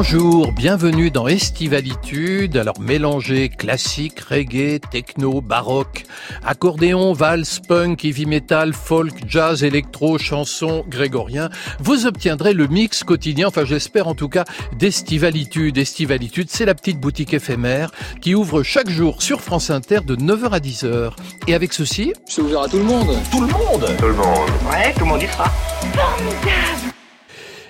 Bonjour, bienvenue dans Estivalitude. Alors mélangez classique, reggae, techno, baroque, accordéon, valse, punk, heavy metal, folk, jazz, électro, chanson, grégorien. Vous obtiendrez le mix quotidien, enfin j'espère en tout cas, d'Estivalitude. Estivalitude, c'est la petite boutique éphémère qui ouvre chaque jour sur France Inter de 9h à 10h. Et avec ceci... C'est ouvert à tout le monde. Tout le monde Tout le monde. Ouais, tout le monde y sera. Formidable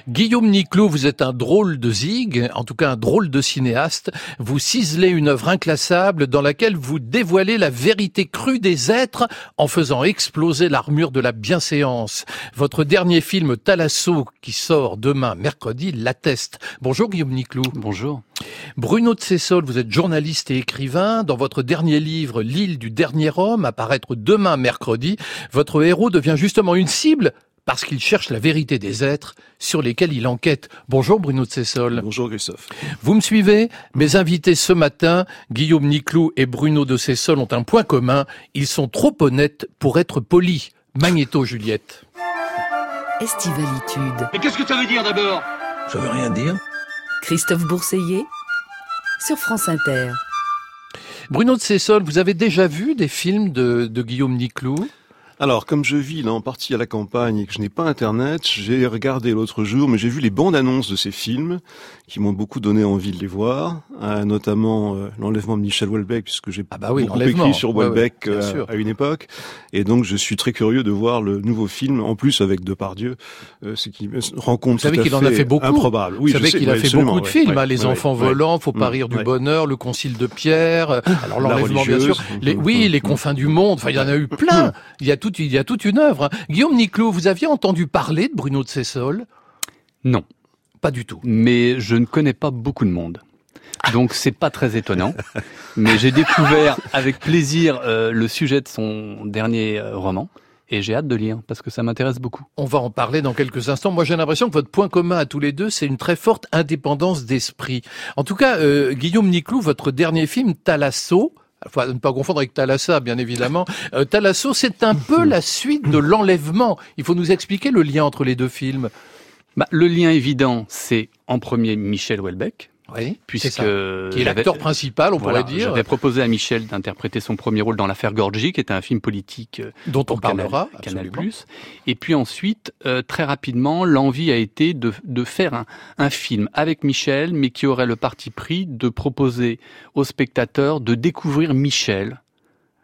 Guillaume Niclot, vous êtes un drôle de zig, en tout cas un drôle de cinéaste. Vous ciselez une œuvre inclassable dans laquelle vous dévoilez la vérité crue des êtres en faisant exploser l'armure de la bienséance. Votre dernier film Talasso, qui sort demain mercredi, l'atteste. Bonjour Guillaume Niclot. Bonjour. Bruno de Cessol, vous êtes journaliste et écrivain. Dans votre dernier livre, L'île du dernier homme, à paraître demain mercredi, votre héros devient justement une cible parce qu'il cherche la vérité des êtres sur lesquels il enquête. Bonjour Bruno de Cessol. Bonjour Christophe. Vous me suivez Mes invités ce matin, Guillaume Niclou et Bruno de Cessol, ont un point commun. Ils sont trop honnêtes pour être polis. Magnéto Juliette. Estivalitude. Mais qu'est-ce que ça veut dire d'abord? Ça veut rien dire. Christophe Bourseiller sur France Inter. Bruno de Cessol, vous avez déjà vu des films de, de Guillaume Niclou? Alors, comme je vis là en partie à la campagne et que je n'ai pas Internet, j'ai regardé l'autre jour, mais j'ai vu les bandes annonces de ces films qui m'ont beaucoup donné envie de les voir, euh, notamment euh, l'enlèvement de Michel Houellebecq, puisque j'ai Ah bah oui, beaucoup écrit sur Houellebecq ouais, euh, à une époque, et donc je suis très curieux de voir le nouveau film, en plus avec Depardieu, ce qui me rend compte Vous savez tout qu'il en a fait beaucoup. improbable. Oui, Vous savez qu'il a fait beaucoup de films, ouais, hein, Les enfants volants, Faut pas Mm, rire du bonheur, Le Concile de Pierre, alors l'enlèvement bien sûr, les, oui, Mm, Les mm. confins du monde, enfin il y en a eu plein, il y a toute, il y a toute une œuvre. hein. Guillaume Niclot, vous aviez entendu parler de Bruno de Cessol Non, Pas du tout. mais je ne connais pas beaucoup de monde. Donc c'est pas très étonnant. Mais j'ai découvert avec plaisir euh, le sujet de son dernier euh, roman et j'ai hâte de lire parce que ça m'intéresse beaucoup. On va en parler dans quelques instants. Moi, j'ai l'impression que votre point commun à tous les deux, c'est une très forte indépendance d'esprit. En tout cas, euh, Guillaume Niclou, votre dernier film, Talasso, Ne pas confondre avec Thalassa, bien évidemment. Euh, Thalasso, c'est un peu la suite de l'enlèvement. Il faut nous expliquer le lien entre les deux films. Bah, le lien évident, c'est en premier Michel Houellebecq, Oui, puisque qui est l'acteur principal, on Voilà, pourrait dire, J'avais proposé à Michel d'interpréter son premier rôle dans l'affaire Gorgi, qui était un film politique euh, dont on parlera. Canal+. absolument. Et puis ensuite, euh, très rapidement, l'envie a été de, de faire un, un film avec Michel, mais qui aurait le parti pris de proposer aux spectateurs de découvrir Michel,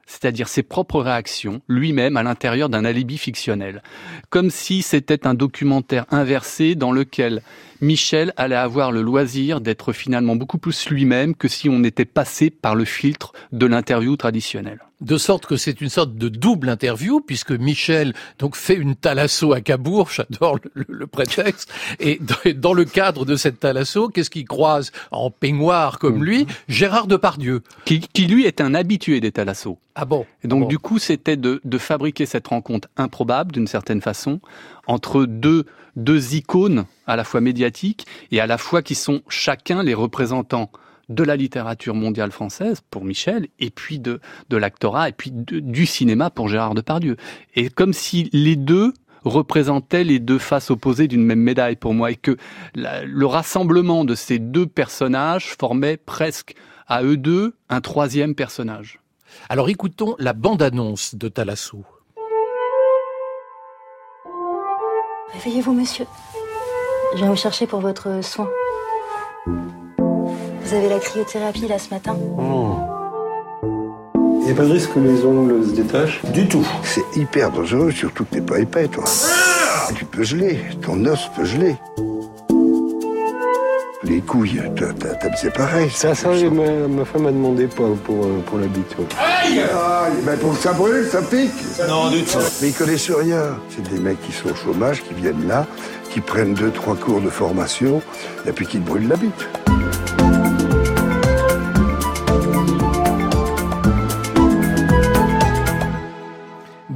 c'est-à-dire ses propres réactions, lui-même à l'intérieur d'un alibi fictionnel. Comme si c'était un documentaire inversé dans lequel Michel allait avoir le loisir d'être finalement beaucoup plus lui-même que si on était passé par le filtre de l'interview traditionnelle. De sorte que c'est une sorte de double interview, puisque Michel donc fait une thalasso à Cabourg, j'adore le, prétexte, et dans, le cadre de cette thalasso, qu'est-ce qu'il croise en peignoir comme lui? Gérard Depardieu. Qui, qui lui est un habitué des Thalasso. Ah bon? Et donc Bon. du coup, c'était de, de fabriquer cette rencontre improbable, d'une certaine façon, entre deux, deux icônes à la fois médiatiques et à la fois qui sont chacun les représentants de la littérature mondiale française pour Michel, et puis de, de l'actorat, et puis de- du cinéma pour Gérard Depardieu. Et comme si les deux représentaient les deux faces opposées d'une même médaille pour moi, et que la- le rassemblement de ces deux personnages formait presque à eux deux un troisième personnage. Alors écoutons la bande-annonce de Thalasso. Réveillez-vous, monsieur. Je viens vous chercher pour votre soin. Vous avez la cryothérapie là ce matin Il n'y a pas de risque que les ongles se détachent Du tout. C'est hyper dangereux, surtout que t'es pas épais, toi. Tu peux geler, ton os peut geler. Les couilles, t'as- t'as- t'as- c'est pareil. Ça, ça, ma, ma femme m'a demandé pour, pour, euh, pour l'habitude. Ah, ben pour que ça brûle, ça pique. Non, du tout. Mais ils connaissent rien. C'est des mecs qui sont au chômage, qui viennent là, qui prennent deux, trois cours de formation, et puis qui te brûlent la bite.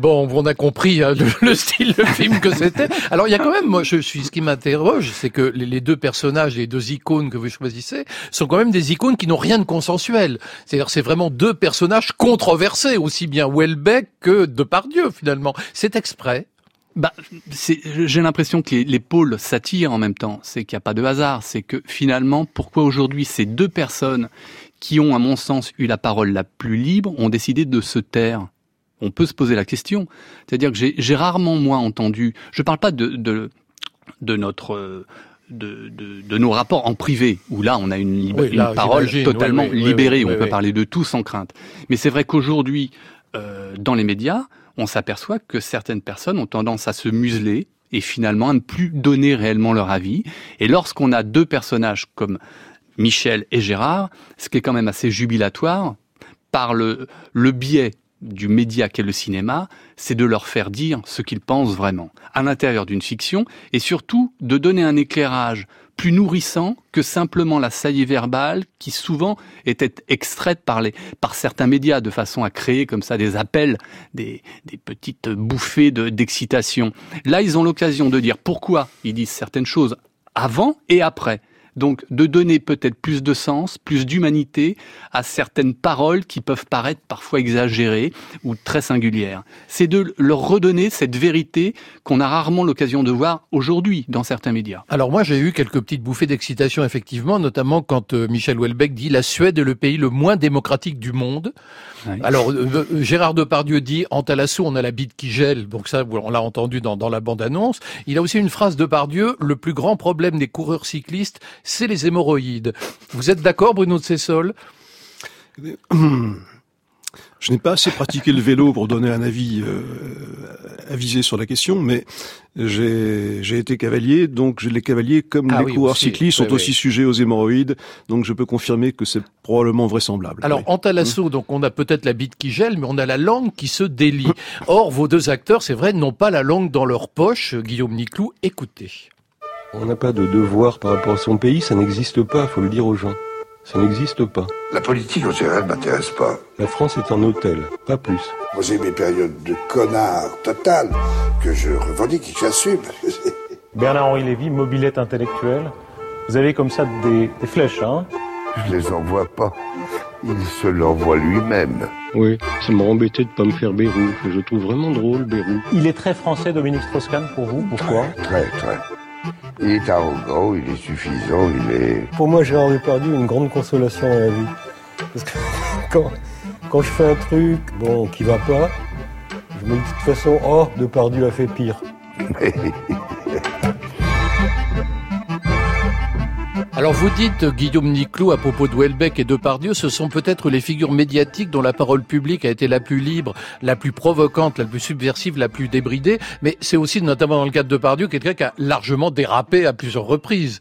Bon, on a compris hein, le, le style de film que c'était. Alors il y a quand même, moi, je suis, ce qui m'interroge, c'est que les, les deux personnages, les deux icônes que vous choisissez, sont quand même des icônes qui n'ont rien de consensuel. C'est-à-dire, c'est vraiment deux personnages controversés, aussi bien Welbeck que Depardieu finalement. C'est exprès. bah, J'ai l'impression que les, les pôles s'attirent en même temps. C'est qu'il n'y a pas de hasard. C'est que finalement, pourquoi aujourd'hui ces deux personnes qui ont, à mon sens, eu la parole la plus libre ont décidé de se taire? On peut se poser la question. C'est-à-dire que j'ai rarement, moi, entendu, je ne parle pas de, de, de notre de, de, de, nos rapports en privé, où là on a une, une parole totalement libérée, on peut parler de tout sans crainte. Mais c'est vrai qu'aujourd'hui, euh, dans les médias, on s'aperçoit que certaines personnes ont tendance à se museler et finalement à ne plus donner réellement leur avis. Et lorsqu'on a deux personnages comme Michel et Gérard, ce qui est quand même assez jubilatoire, par le, le biais du média qu'est le cinéma, c'est de leur faire dire ce qu'ils pensent vraiment, à l'intérieur d'une fiction, et surtout de donner un éclairage plus nourrissant que simplement la saillie verbale qui souvent était extraite par, les, par certains médias de façon à créer comme ça des appels, des, des petites bouffées d'excitation. Là, ils ont l'occasion de dire pourquoi ils disent certaines choses avant et après. Donc de donner peut-être plus de sens, plus d'humanité à certaines paroles qui peuvent paraître parfois exagérées ou très singulières. C'est de leur redonner cette vérité qu'on a rarement l'occasion de voir aujourd'hui dans certains médias. Alors moi j'ai eu quelques petites bouffées d'excitation effectivement, notamment quand euh, Michel Houellebecq dit la Suède est le pays le moins démocratique du monde. Alors euh, euh, Gérard Depardieu dit en Talasso on a la bite qui gèle, donc ça on l'a entendu dans, dans la bande-annonce. Il a aussi une phrase de Pardieu, le plus grand problème des coureurs cyclistes c'est les hémorroïdes. Vous êtes d'accord, Bruno de Cessol Je n'ai pas assez pratiqué le vélo pour donner un avis euh, avisé sur la question, mais j'ai été cavalier, donc les cavaliers, comme ah les coureurs cyclistes, sont aussi sujets aux hémorroïdes, donc je peux confirmer que c'est probablement vraisemblable. Alors, en Talasso, mmh. donc on a peut-être la bite qui gèle, mais on a la langue qui se délie. Or, vos deux acteurs, c'est vrai, n'ont pas la langue dans leur poche. Guillaume Niclou, écoutez. On n'a pas de devoir par rapport à son pays, ça n'existe pas, faut le dire aux gens. Ça n'existe pas. La politique en général m'intéresse pas. La France est un hôtel, pas plus. Moi j'ai mes périodes de connard total que je revendique et que j'assume. Bernard-Henri Lévy, mobilette intellectuelle. Vous avez comme ça des, flèches, hein? Je les envoie pas. Il se l'envoie lui-même. Oui, ça m'a embêté de pas me faire Bérou. Je trouve vraiment drôle, Bérou. Il est très français, Dominique Strauss-Kahn, pour vous? Pourquoi? Très, très. Il est arrogant, il est suffisant, il est... Pour moi, Gérard Depardieu, une grande consolation à la vie. Parce que quand, quand je fais un truc, bon, qui va pas, je me dis de toute façon, oh, Depardieu a fait pire. Alors vous dites, Guillaume Niclou, à propos de Welbeck et de Pardieu, ce sont peut-être les figures médiatiques dont la parole publique a été la plus libre, la plus provocante, la plus subversive, la plus débridée, mais c'est aussi, notamment dans le cadre de Pardieu, quelqu'un qui a largement dérapé à plusieurs reprises.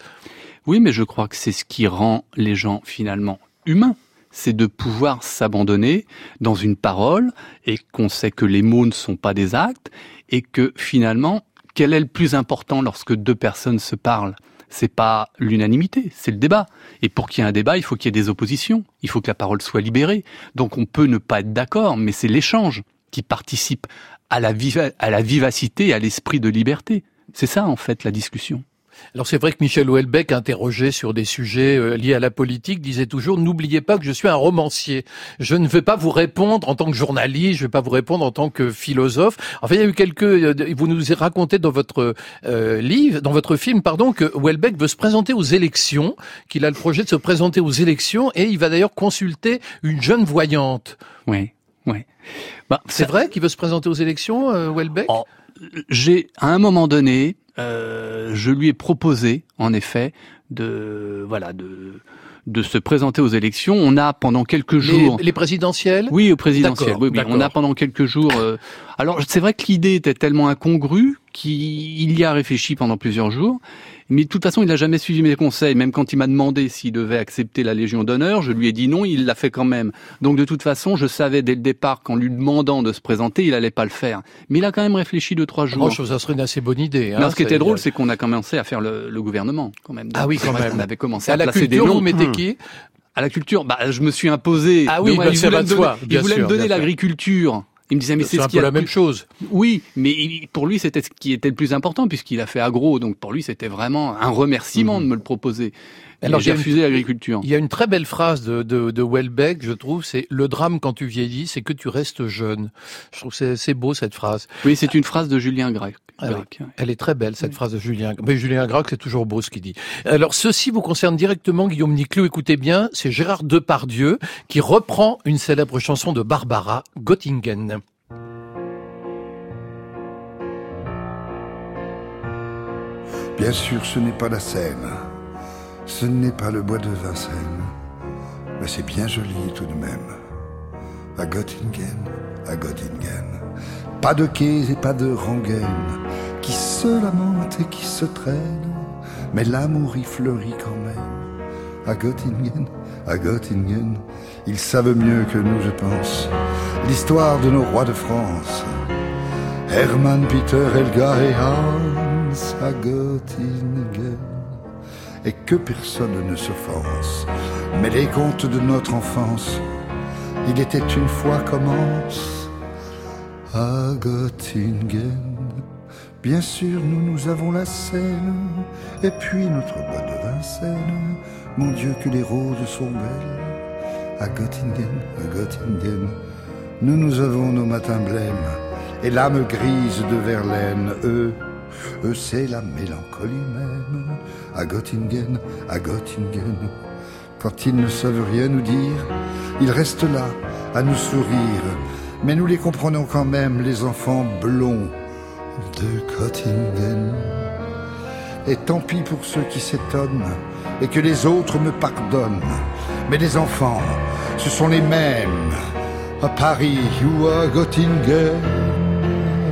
Oui, mais je crois que c'est ce qui rend les gens finalement humains. C'est de pouvoir s'abandonner dans une parole et qu'on sait que les mots ne sont pas des actes et que finalement, quel est le plus important lorsque deux personnes se parlent? C'est pas l'unanimité, c'est le débat. Et pour qu'il y ait un débat, il faut qu'il y ait des oppositions. Il faut que la parole soit libérée. Donc on peut ne pas être d'accord, mais c'est l'échange qui participe à la, à la vivacité, à l'esprit de liberté. C'est ça, en fait, la discussion. Alors c'est vrai que Michel Houellebecq, interrogé sur des sujets euh, liés à la politique, disait toujours n'oubliez pas que je suis un romancier. Je ne vais pas vous répondre en tant que journaliste, je ne vais pas vous répondre en tant que philosophe. Enfin, il y a eu quelques. Euh, vous nous raconté dans votre euh, livre, dans votre film, pardon, que Houellebecq veut se présenter aux élections, qu'il a le projet de se présenter aux élections, et il va d'ailleurs consulter une jeune voyante. Oui, oui. Bah, c'est vrai qu'il veut se présenter aux élections, Houellebecq? Oh, j'ai à un moment donné euh, je lui ai proposé, en effet, de voilà de de se présenter aux élections. On a pendant quelques jours les, présidentielles? Oui, au présidentielles. Oui, oui, on a pendant quelques jours. Euh, alors c'est vrai que l'idée était tellement incongrue qu'il y a réfléchi pendant plusieurs jours. Mais de toute façon, il n'a jamais suivi mes conseils. Même quand il m'a demandé s'il devait accepter la Légion d'honneur, je lui ai dit non, il l'a fait quand même. Donc de toute façon, je savais dès le départ qu'en lui demandant de se présenter, il allait pas le faire. Mais il a quand même réfléchi deux, trois jours. Franchement, ça serait une assez bonne idée. Hein, non, ce qui était drôle, c'est qu'on a commencé à faire le, le gouvernement quand même. ah oui, quand même. On avait commencé à, à la placer culture, des noms. Vous qui? À la culture, bah, je me suis imposé. Ah oui, bah, il voulait me donner l'agriculture. Il me disait mais c'est un ce peu la même chose. Oui, mais pour lui c'était ce qui était le plus important puisqu'il a fait agro, donc pour lui c'était vraiment un remerciement mhm. de me le proposer. Alors, j'ai refusé l'agriculture. Il y a une très belle phrase de, de, de Welbeck, je trouve, c'est le drame quand tu vieillis, c'est que tu restes jeune. Je trouve c'est c'est beau cette phrase. Oui, c'est une phrase de Julien Grec. Alors, elle est très belle cette phrase de Julien. Mais Julien Gracq, c'est toujours beau ce qu'il dit. Alors ceci vous concerne directement, Guillaume Niclou. Écoutez bien, c'est Gérard Depardieu qui reprend une célèbre chanson de Barbara Göttingen. Bien sûr, ce n'est pas la Seine, ce n'est pas le bois de Vincennes, mais c'est bien joli tout de même. À Göttingen, à Göttingen, pas de quais et pas de rengaines qui se lamentent et qui se traînent, mais l'amour y fleurit quand même. À Göttingen, à Göttingen, ils savent mieux que nous, je pense, l'histoire de nos rois de France. Hermann, Peter, Helga et Hans à Göttingen. Et que personne ne s'offense, mais les contes de notre enfance, il était une fois commence à Göttingen. Bien sûr, nous, nous avons la Seine, et puis notre bois de Vincennes. Mon Dieu, que les roses sont belles. À Göttingen, à Göttingen, nous, nous avons nos matins blêmes, et l'âme grise de Verlaine, eux, eux, c'est la mélancolie même. À Göttingen, à Göttingen, quand ils ne savent rien nous dire, ils restent là, à nous sourire, mais nous les comprenons quand même, les enfants blonds de Göttingen. Et tant pis pour ceux qui s'étonnent et que les autres me pardonnent. Mais les enfants, ce sont les mêmes à Paris ou à Göttingen.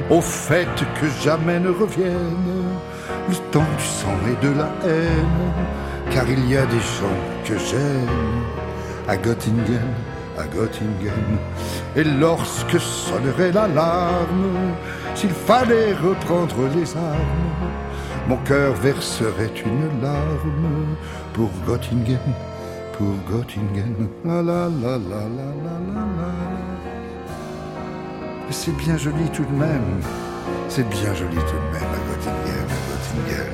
Au fait que jamais ne revienne le temps du sang et de la haine. Car il y a des gens que j'aime à Göttingen, à Göttingen. Et lorsque sonnerait l'alarme, s'il fallait reprendre les armes, mon cœur verserait une larme pour Göttingen, pour Göttingen. La la la la la la la la. C'est bien joli tout de même, c'est bien joli tout de même à Göttingen, à Göttingen.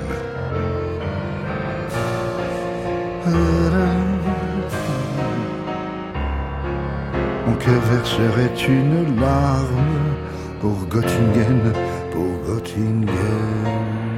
Mon cœur verserait une larme pour Göttingen, pour Göttingen.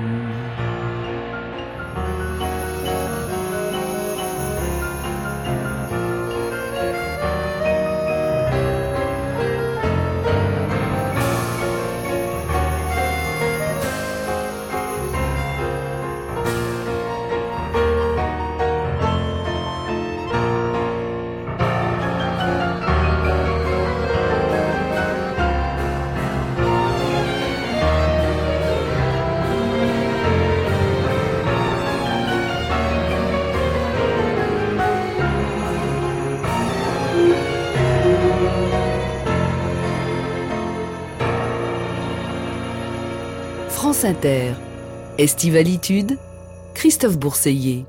Estivalitude. Christophe Bourseiller.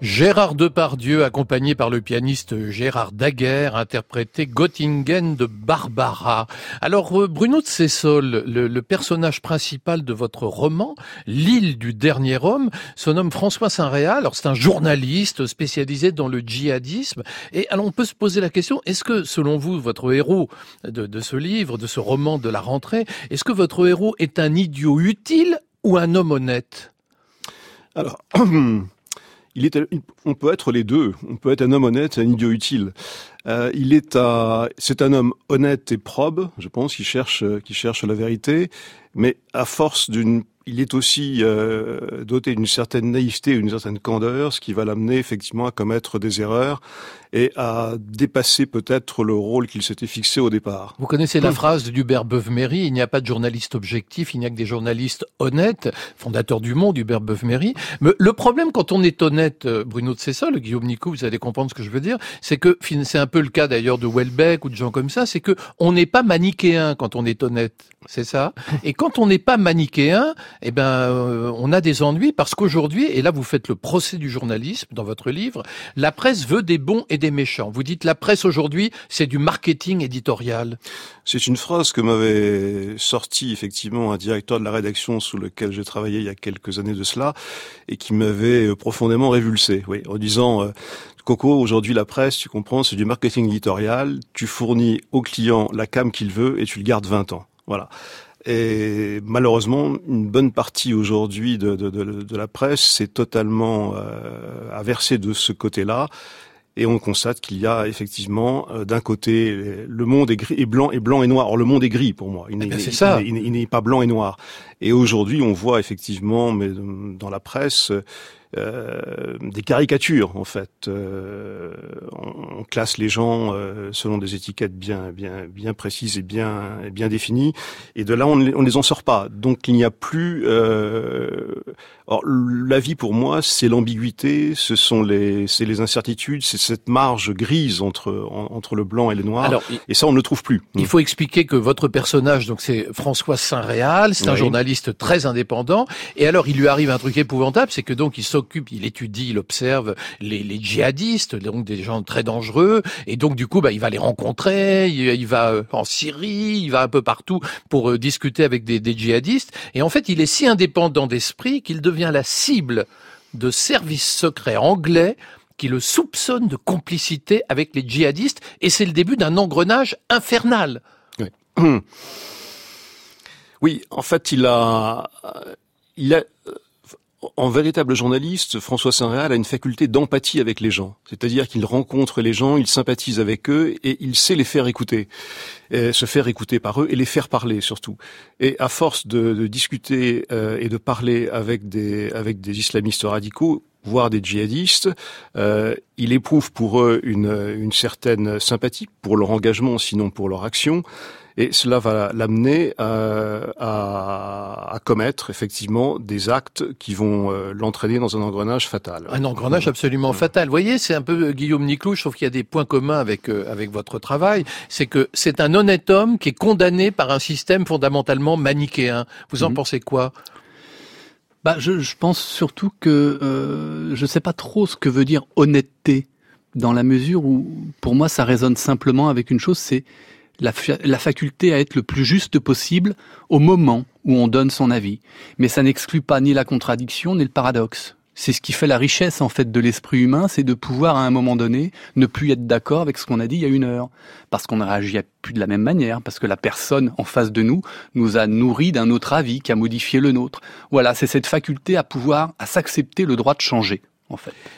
Gérard Depardieu, accompagné par le pianiste Gérard Daguerre, interprétait Göttingen de Barbara. Alors, euh, Bruno de Cessol, le, personnage principal de votre roman, L'île du dernier homme, se nomme François Saint-Réal. Alors, c'est un journaliste spécialisé dans le djihadisme. Et alors, on peut se poser la question, est-ce que, selon vous, votre héros de ce livre, de ce roman de la rentrée, est-ce que votre héros est un idiot utile ou un homme honnête? Alors... On peut être les deux. On peut être un homme honnête, un idiot utile. Euh, il est à, c'est un homme honnête et probe, je pense, qui cherche, qui cherche la vérité, mais à force d'une il est aussi euh, doté d'une certaine naïveté, une certaine candeur, ce qui va l'amener effectivement à commettre des erreurs et à dépasser peut-être le rôle qu'il s'était fixé au départ. Vous connaissez la phrase d'Hubert Beuve-Méry, il n'y a pas de journaliste objectif, il n'y a que des journalistes honnêtes, fondateur du Monde, Hubert Beuve-Méry. Mais le problème quand on est honnête, euh, Bruno de Cessol, Guillaume Nico, vous allez comprendre ce que je veux dire, c'est que c'est un peu le cas d'ailleurs de Welbeck ou de gens comme ça, c'est que on n'est pas manichéen quand on est honnête. C'est ça. Et quand on n'est pas manichéen, eh ben, euh, on a des ennuis parce qu'aujourd'hui, et là vous faites le procès du journalisme dans votre livre, la presse veut des bons et des méchants. Vous dites la presse aujourd'hui, c'est du marketing éditorial. C'est une phrase que m'avait sorti effectivement un directeur de la rédaction sous lequel j'ai travaillé il y a quelques années de cela et qui m'avait profondément révulsé, oui, en disant euh, Coco, aujourd'hui la presse, tu comprends, c'est du marketing éditorial, tu fournis au client la cam qu'il veut et tu le gardes 20 ans. Voilà. Et malheureusement, une bonne partie aujourd'hui de, de, de, de, la presse s'est totalement euh, aversée de ce côté-là. Et on constate qu'il y a effectivement euh, d'un côté le monde est gris et blanc et blanc et noir. Or le monde est gris pour moi. Il n'est eh pas blanc et noir. Et aujourd'hui, on voit effectivement, mais dans la presse, euh, des caricatures en fait. Euh, on, classe les gens euh, selon des étiquettes bien bien bien précises et bien bien définies. Et de là, on ne les en sort pas. Donc il n'y a plus. Or, la vie pour moi, c'est l'ambiguïté, ce sont les c'est les incertitudes, c'est cette marge grise entre entre le blanc et le noir. Alors, et ça, on ne le trouve plus. Il faut expliquer que votre personnage, donc c'est François Saint-Réal, c'est un journaliste très indépendant. Et alors, il lui arrive un truc épouvantable, c'est que donc il s'occupe, il étudie, il observe les, djihadistes, donc des gens très dangereux, et donc du coup, bah, il va les rencontrer, il, va euh, en Syrie, il va un peu partout pour euh, discuter avec des, djihadistes, et en fait, il est si indépendant d'esprit qu'il devient la cible de services secrets anglais qui le soupçonnent de complicité avec les djihadistes, et c'est le début d'un engrenage infernal. Oui, en fait, il a, il a, en véritable journaliste, François Saint-Réal a une faculté d'empathie avec les gens. C'est-à-dire qu'il rencontre les gens, il sympathise avec eux et il sait les faire écouter. Se faire écouter par eux et les faire parler surtout. Et à force de, discuter euh, et de parler avec des, islamistes radicaux, voire des djihadistes, euh, il éprouve pour eux une certaine sympathie pour leur engagement, sinon pour leur action et cela va l'amener euh, à, à, commettre effectivement des actes qui vont euh, l'entraîner dans un engrenage fatal. Un engrenage absolument fatal. Vous voyez, c'est un peu Guillaume Niclou, je trouve qu'il y a des points communs avec euh, avec votre travail, c'est que c'est un honnête homme qui est condamné par un système fondamentalement manichéen. Vous en mhm. pensez quoi? Bah, je, je, pense surtout que euh, je ne sais pas trop ce que veut dire honnêteté, dans la mesure où, pour moi, ça résonne simplement avec une chose, c'est la, la, faculté à être le plus juste possible au moment où on donne son avis. Mais ça n'exclut pas ni la contradiction ni le paradoxe. C'est ce qui fait la richesse en fait de l'esprit humain, c'est de pouvoir à un moment donné ne plus être d'accord avec ce qu'on a dit il y a une heure, parce qu'on ne réagit plus de la même manière, parce que la personne en face de nous nous a nourri d'un autre avis qui a modifié le nôtre. Voilà, c'est cette faculté à pouvoir, à s'accepter le droit de changer.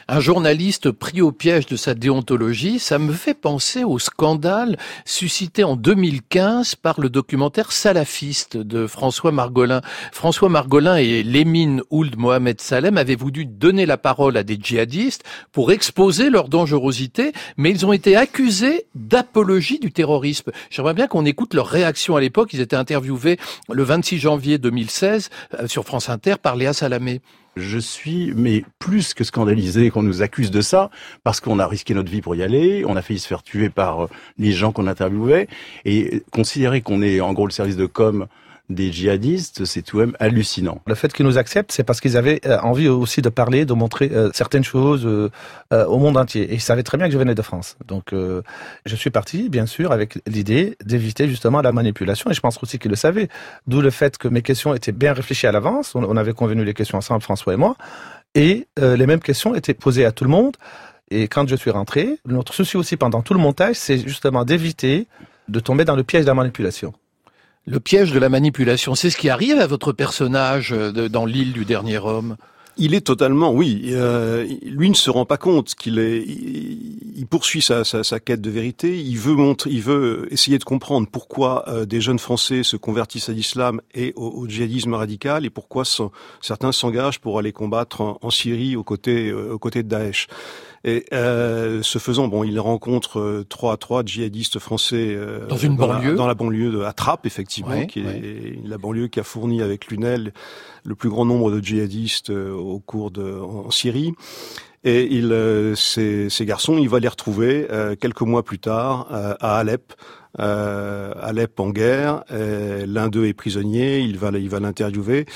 Un journaliste pris au piège de sa déontologie, ça me fait penser au scandale suscité en 2015 par le documentaire Salafiste de François Margolin. François Margolin et Lémine Ould Mohamed Salem avaient voulu donner la parole à des djihadistes pour exposer leur dangerosité, mais ils ont été accusés d'apologie du terrorisme. J'aimerais bien qu'on écoute leur réaction à l'époque. Ils étaient interviewés le 26 janvier 2016 euh, sur France Inter par Léa Salamé. Je suis, mais plus que scandalisé qu'on nous accuse de ça, parce qu'on a risqué notre vie pour y aller, on a failli se faire tuer par euh, les gens qu'on interviewait, et considérer qu'on est en gros le service de com des djihadistes, c'est tout de même hallucinant. Le fait qu'ils nous acceptent, c'est parce qu'ils avaient euh, envie aussi de parler, de montrer euh, certaines choses euh, au monde entier. Et ils savaient très bien que je venais de France. Donc je suis parti, bien sûr, avec l'idée d'éviter justement la manipulation. Et je pense aussi qu'ils le savaient. D'où le fait que mes questions étaient bien réfléchies à l'avance. On, avait convenu les questions ensemble, François et moi. Et les mêmes questions étaient posées à tout le monde. Et quand je suis rentré, notre souci aussi pendant tout le montage, c'est justement d'éviter de tomber dans le piège de la manipulation. Le piège de la manipulation, c'est ce qui arrive à votre personnage euh, dans l'île du dernier homme. Il est totalement, oui. Euh, lui ne se rend pas compte qu'il est. Il, poursuit sa, quête de vérité. Il veut montrer, il veut essayer de comprendre pourquoi euh, des jeunes Français se convertissent à l'islam et au, djihadisme radical et pourquoi certains s'engagent pour aller combattre en, en Syrie aux côtés, aux côtés de Daesh. Et euh, ce faisant, bon, il rencontre euh, trois trois djihadistes français euh, dans une banlieue, dans la banlieue de Trappes, effectivement, qui est la banlieue qui a fourni avec l'UNEL le plus grand nombre de djihadistes au cours de en Syrie. Et il, euh, ces, ces, garçons, il va les retrouver euh, quelques mois plus tard euh, à Alep. Alep en guerre, l'un d'eux est prisonnier, il va, il va l'interviewer.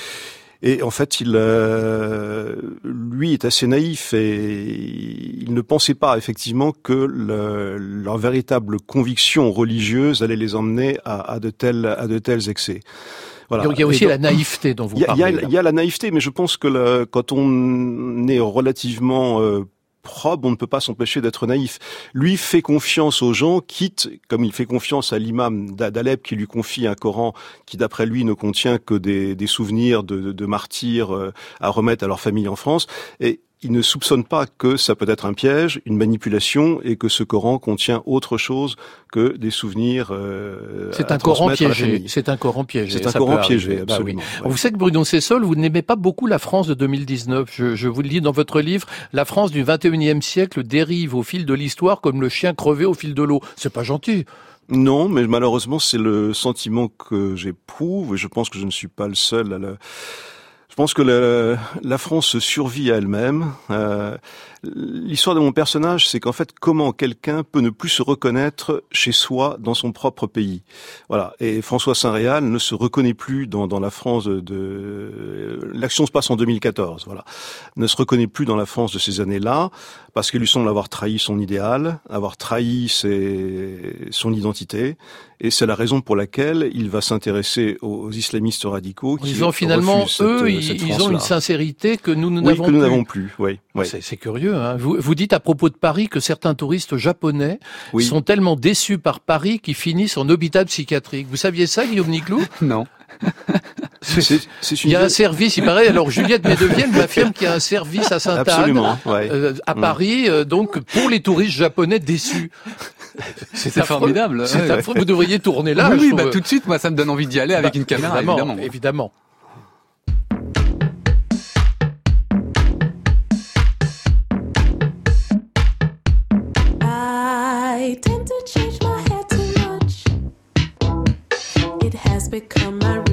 Et en fait, il, lui est assez naïf et il ne pensait pas effectivement que le, leur véritable conviction religieuse allait les emmener à, à de tels à de tels excès. Voilà. il y a aussi la naïveté dont vous parlez. Il y, a la naïveté, mais je pense que le, quand on est relativement euh, on ne peut pas s'empêcher d'être naïf. Lui fait confiance aux gens, quitte, comme il fait confiance à l'imam d'Alep qui lui confie un Coran qui, d'après lui, ne contient que des, souvenirs de, martyrs euh, à remettre à leur famille en France. Il ne soupçonne pas que ça peut être un piège, une manipulation, et que ce Coran contient autre chose que des souvenirs. Euh, c'est un, Coran piégé. C'est un Coran piégé. C'est un Coran piégé, bah absolument. Vous savez que Bruno Cessol, vous n'aimez pas beaucoup la France de 2019. Je, je vous le dis dans votre livre, la France du 21e siècle dérive au fil de l'histoire comme le chien crevé au fil de l'eau. C'est pas gentil. Non, mais malheureusement, c'est le sentiment que j'éprouve, et je pense que je ne suis pas le seul à le je pense que la, la France survit à elle-même. Euh, L'histoire de mon personnage, c'est qu'en fait, comment quelqu'un peut ne plus se reconnaître chez soi dans son propre pays. Voilà. Et François Saint-Réal ne se reconnaît plus dans, dans la France de. L'action se passe en 2014. Voilà. Ne se reconnaît plus dans la France de ces années-là parce qu'il lui semble avoir trahi son idéal, avoir trahi ses, son identité. Et c'est la raison pour laquelle il va s'intéresser aux, islamistes radicaux. Qui ils ont finalement, eux, ils, ont une sincérité que nous n'avons oui, que nous n'avons plus. Oui, oui. C'est curieux. Hein. Vous, vous, dites à propos de Paris que certains touristes japonais sont tellement déçus par Paris qu'ils finissent en hôpital psychiatrique. Vous saviez ça, Guillaume Niclou? Non. Il y a un service, il paraît. Alors Juliette Médevielle m'affirme qu'il y a un service à Sainte-Anne, euh, à mm. Paris, euh, donc pour les touristes japonais déçus. C'est formidable. Vous devriez tourner là. Oui, bah, tout de suite, moi, ça me donne envie d'y aller avec bah, une caméra, évidemment. évidemment. Become my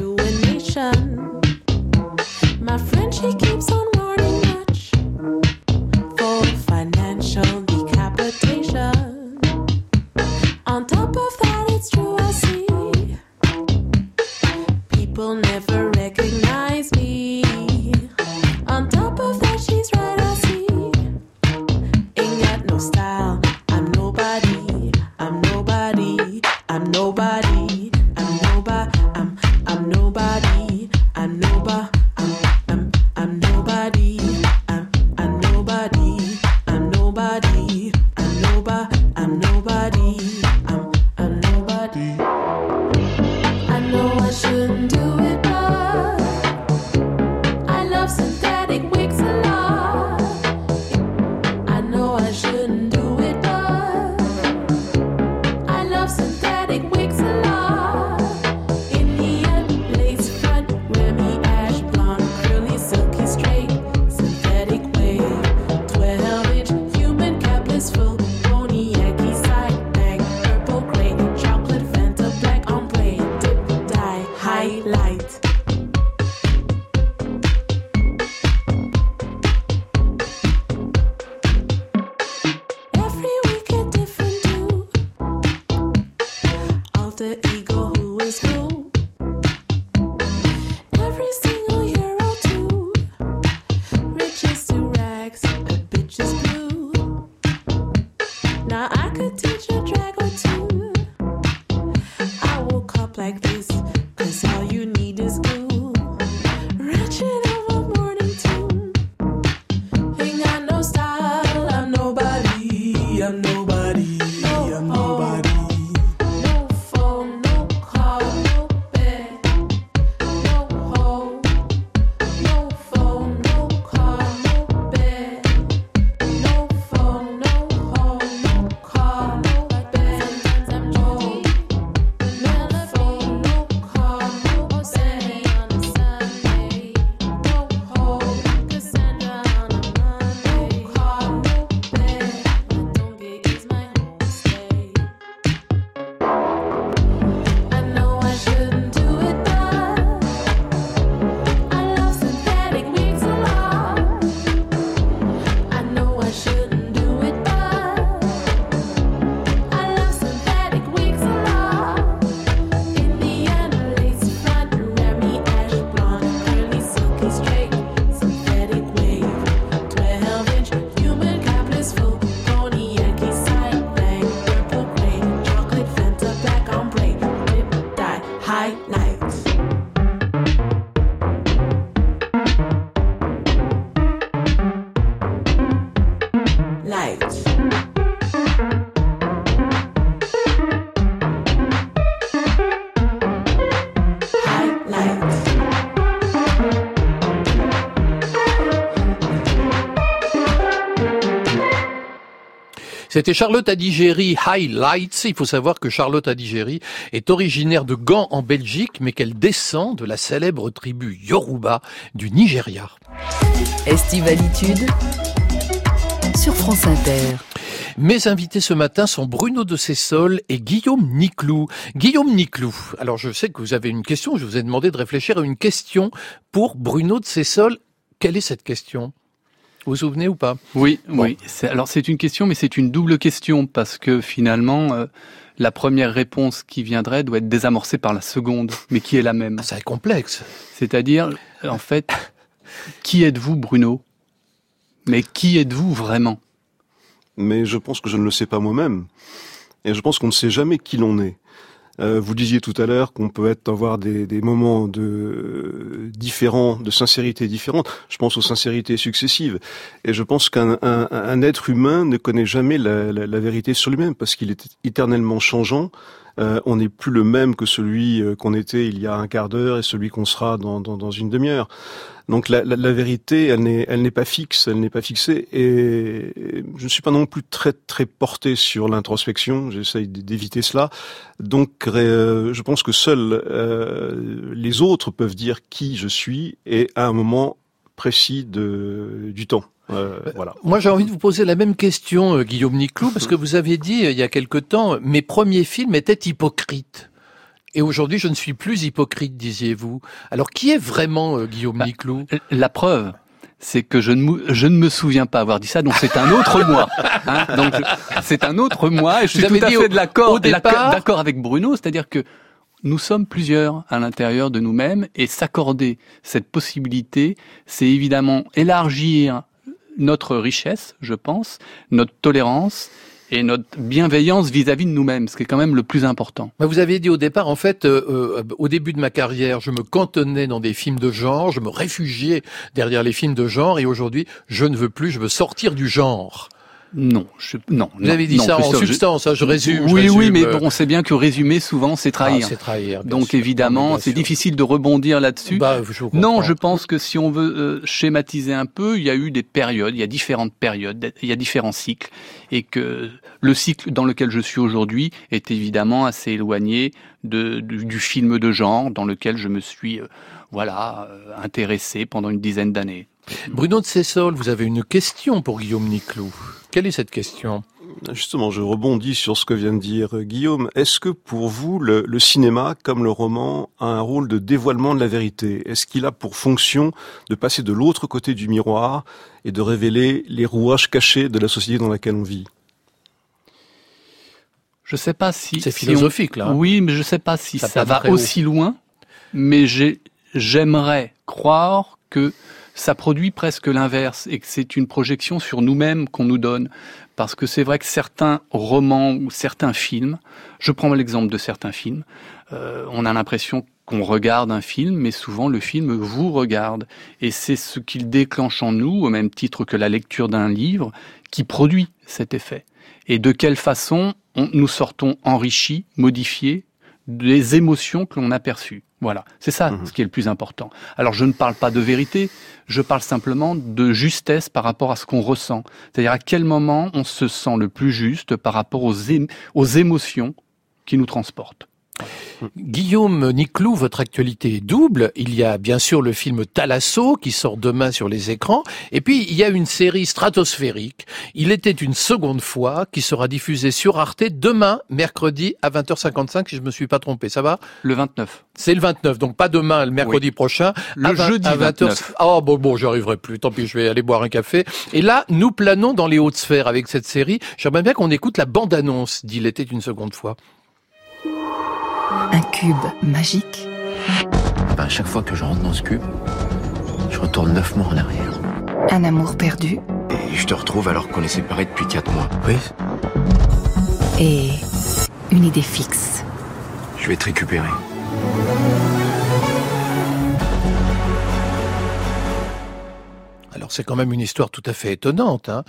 The ego who is you. night night. C'était Charlotte Adigéry Highlights. Il faut savoir que Charlotte Adigéry est originaire de Gand en Belgique, mais qu'elle descend de la célèbre tribu Yoruba du Nigeria. Estivalitude sur France Inter. Mes invités ce matin sont Bruno de Cessol et Guillaume Niclou. Guillaume Niclou, alors je sais que vous avez une question, je vous ai demandé de réfléchir à une question pour Bruno de Cessol. Quelle est cette question? Vous vous souvenez ou pas? Oui, oui. C'est- Alors c'est une question, mais c'est une double question parce que finalement, euh, la première réponse qui viendrait doit être désamorcée par la seconde, mais qui est la même. Ça est complexe. C'est-à-dire, en fait, qui êtes-vous, Bruno? Mais qui êtes-vous vraiment? Mais je pense que je ne le sais pas moi-même. Et je pense qu'on ne sait jamais qui l'on est. Euh, vous disiez tout à l'heure qu'on peut être avoir des, des moments de différents, de sincérité différente. Je pense aux sincérités successives. Et je pense qu'un un, un être humain ne connaît jamais la, la, la vérité sur lui-même parce qu'il est éternellement changeant. Euh, on n'est plus le même que celui euh, qu'on était il y a un quart d'heure et celui qu'on sera dans, une demi-heure. Donc la, la, vérité, elle n'est, pas fixe, elle n'est pas fixée. Et je ne suis pas non plus très très porté sur l'introspection. J'essaye d'éviter cela. Donc euh, je pense que seuls euh, les autres peuvent dire qui je suis et à un moment précis du temps. Euh, voilà. Moi, j'ai envie de vous poser la même question, euh, Guillaume Niclou, parce que vous avez dit euh, il y a quelque temps, mes premiers films étaient hypocrites. Et aujourd'hui, je ne suis plus hypocrite, disiez-vous. Alors, qui est vraiment euh, Guillaume Bah, Niclou? La preuve, c'est que je ne, mou- je ne me souviens pas avoir dit ça, donc c'est un autre moi. Hein donc c'est un autre moi, et je Vous suis tout avez à dit fait au- de l'accord au départ- d'accord avec Bruno, c'est-à-dire que nous sommes plusieurs à l'intérieur de nous-mêmes, et s'accorder cette possibilité, c'est évidemment élargir notre richesse, je pense, notre tolérance et notre bienveillance vis-à-vis de nous-mêmes, ce qui est quand même le plus important. Vous aviez dit au départ, en fait, euh, euh, au début de ma carrière, je me cantonnais dans des films de genre, je me réfugiais derrière les films de genre, et aujourd'hui, je ne veux plus, je veux sortir du genre. Non, je, non. Vous non, avez dit non, ça en substance, hein, je résume. je Oui, oui, mais euh, bon, on sait bien que résumer souvent, c'est trahir. Ah, c'est trahir. Donc sûr. évidemment, Bien c'est difficile de rebondir là-dessus. Bah, non, je pense que si on veut euh, schématiser un peu, il y a eu des périodes, il y a différentes périodes, il y a différents cycles, et que le cycle dans lequel je suis aujourd'hui est évidemment assez éloigné de, du, du film de genre dans lequel je me suis, euh, voilà, euh, intéressé pendant une dizaine d'années. Bruno de Cessol, vous avez une question pour Guillaume Niclou. Quelle est cette question? Justement, je rebondis sur ce que vient de dire euh, Guillaume. Est-ce que pour vous, le, le cinéma, comme le roman, a un rôle de dévoilement de la vérité? Est-ce qu'il a pour fonction de passer de l'autre côté du miroir et de révéler les rouages cachés de la société dans laquelle on vit? Je sais pas si C'est si philosophique, on- là. Oui, mais je sais pas si Ça va haut. aussi loin. Mais j'ai- j'aimerais croire que ça produit presque l'inverse et c'est une projection sur nous-mêmes qu'on nous donne. Parce que c'est vrai que certains romans ou certains films, je prends l'exemple de certains films, euh, on a l'impression qu'on regarde un film, mais souvent le film vous regarde. Et c'est ce qu'il déclenche en nous, au même titre que la lecture d'un livre, qui produit cet effet. Et de quelle façon on- nous sortons enrichis, modifiés des émotions que l'on a perçues. Voilà, c'est ça ce qui est le plus important. Alors je ne parle pas de vérité, je parle simplement de justesse par rapport à ce qu'on ressent. C'est-à-dire à quel moment on se sent le plus juste par rapport aux, ém- aux émotions qui nous transportent. Guillaume Niclou, votre actualité est double. Il y a bien sûr le film Thalasso qui sort demain sur les écrans. Et puis, il y a une série stratosphérique. Il était une seconde fois qui sera diffusée sur Arte demain, mercredi à 20h55, si je me suis pas trompé. Ça va? Le 29. C'est le 29, donc pas demain, le mercredi prochain. Le à jeudi à 20h. 29. Oh, bon, bon, j'y arriverai plus. Tant pis, je vais aller boire un café. Et là, nous planons dans les hautes sphères avec cette série. J'aimerais bien qu'on écoute la bande-annonce d'Il était une seconde fois. Un cube magique Ben, à chaque fois que je rentre dans ce cube, je retourne neuf mois en arrière. Un amour perdu Et je te retrouve alors qu'on est séparés depuis quatre mois. Oui, et une idée fixe. je vais te récupérer. Alors c'est quand même une histoire tout à fait étonnante. Hein.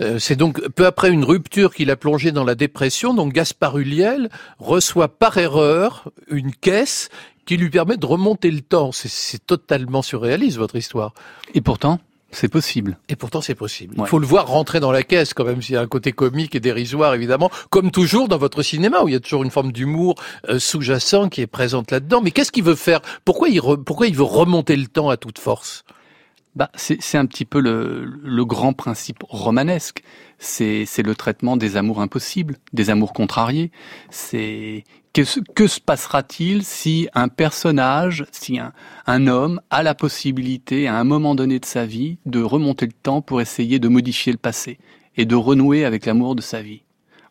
Euh, c'est donc peu après une rupture qu'il a plongé dans la dépression. Donc Gaspard Huliel reçoit par erreur une caisse qui lui permet de remonter le temps. C'est, totalement surréaliste votre histoire. Et pourtant C'est possible. Et pourtant, c'est possible. Ouais. Il faut le voir rentrer dans la caisse, quand même, s'il y a un côté comique et dérisoire, évidemment, comme toujours dans votre cinéma, où il y a toujours une forme d'humour euh, sous-jacent qui est présente là-dedans. Mais qu'est-ce qu'il veut faire? Pourquoi il, re- pourquoi il veut remonter le temps à toute force? Bah, c'est un petit peu le, le grand principe romanesque. C'est le traitement des amours impossibles, des amours contrariés. C'est que, que se passera-t-il si un personnage, si un, un homme a la possibilité, à un moment donné de sa vie, de remonter le temps pour essayer de modifier le passé et de renouer avec l'amour de sa vie?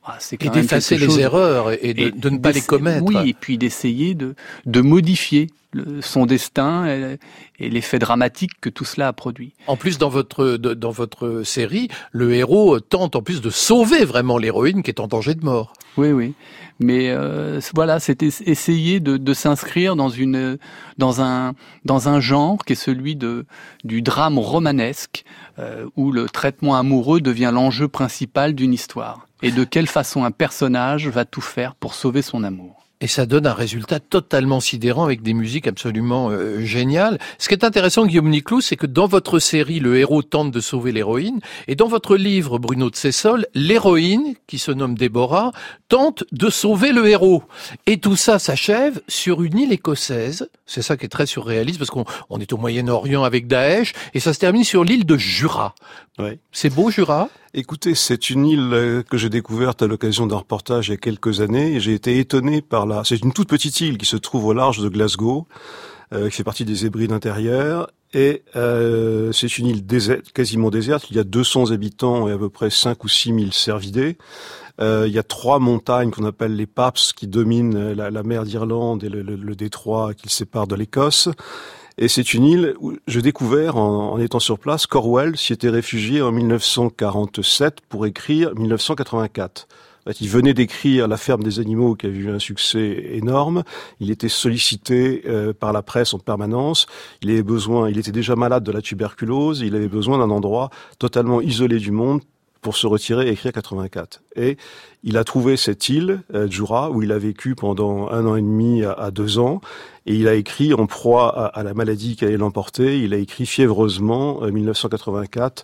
Ah, c'est Et d'effacer les chose- erreurs et de- de ne pas les commettre. Oui, et puis d'essayer de, de modifier le- son destin et, et l'effet dramatique que tout cela a produit. En plus, dans votre de- dans votre série, le héros tente en plus de sauver vraiment l'héroïne qui est en danger de mort. Oui, oui. Mais euh, voilà, c'était essayer de, de s'inscrire dans une dans un dans un genre qui est celui de du drame romanesque euh, où le traitement amoureux devient l'enjeu principal d'une histoire. Et de quelle façon un personnage va tout faire pour sauver son amour. Et ça donne un résultat totalement sidérant avec des musiques absolument euh, géniales. Ce qui est intéressant, Guillaume Niclou, c'est que dans votre série, le héros tente de sauver l'héroïne, et dans votre livre, Bruno de Cessol, l'héroïne, qui se nomme Déborah, tente de sauver le héros. Et tout ça s'achève sur une île écossaise. C'est ça qui est très surréaliste, parce qu'on on est au Moyen-Orient avec Daesh, et ça se termine sur l'île de Jura. Ouais. C'est beau, Jura? Écoutez, c'est une île euh, que j'ai découverte à l'occasion d'un reportage il y a quelques années et j'ai été étonné par la... C'est une toute petite île qui se trouve au large de Glasgow, euh, qui fait partie des Hébrides intérieures et euh, c'est une île déserte, quasiment déserte. Il y a 200 habitants et à peu près 5 ou 6 000 cervidés. Euh, il y a trois montagnes qu'on appelle les Paps qui dominent la, la mer d'Irlande et le, le- le détroit qui le sépare de l'Écosse. Et c'est une île où j'ai découvert en, étant sur place qu'Orwell s'y était réfugié en 1947 pour écrire 1984. En fait, il venait d'écrire La ferme des animaux qui a eu un succès énorme. Il était sollicité euh, par la presse en permanence. Il avait besoin, il était déjà malade de la tuberculose. Il avait besoin d'un endroit totalement isolé du monde pour se retirer et écrire 84. Et il a trouvé cette île, euh, Jura, où il a vécu pendant un an et demi à, deux ans. Et il a écrit en proie à, la maladie qui allait l'emporter. Il a écrit fiévreusement euh, 1984